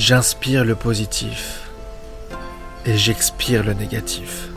J'inspire le positif et j'expire le négatif.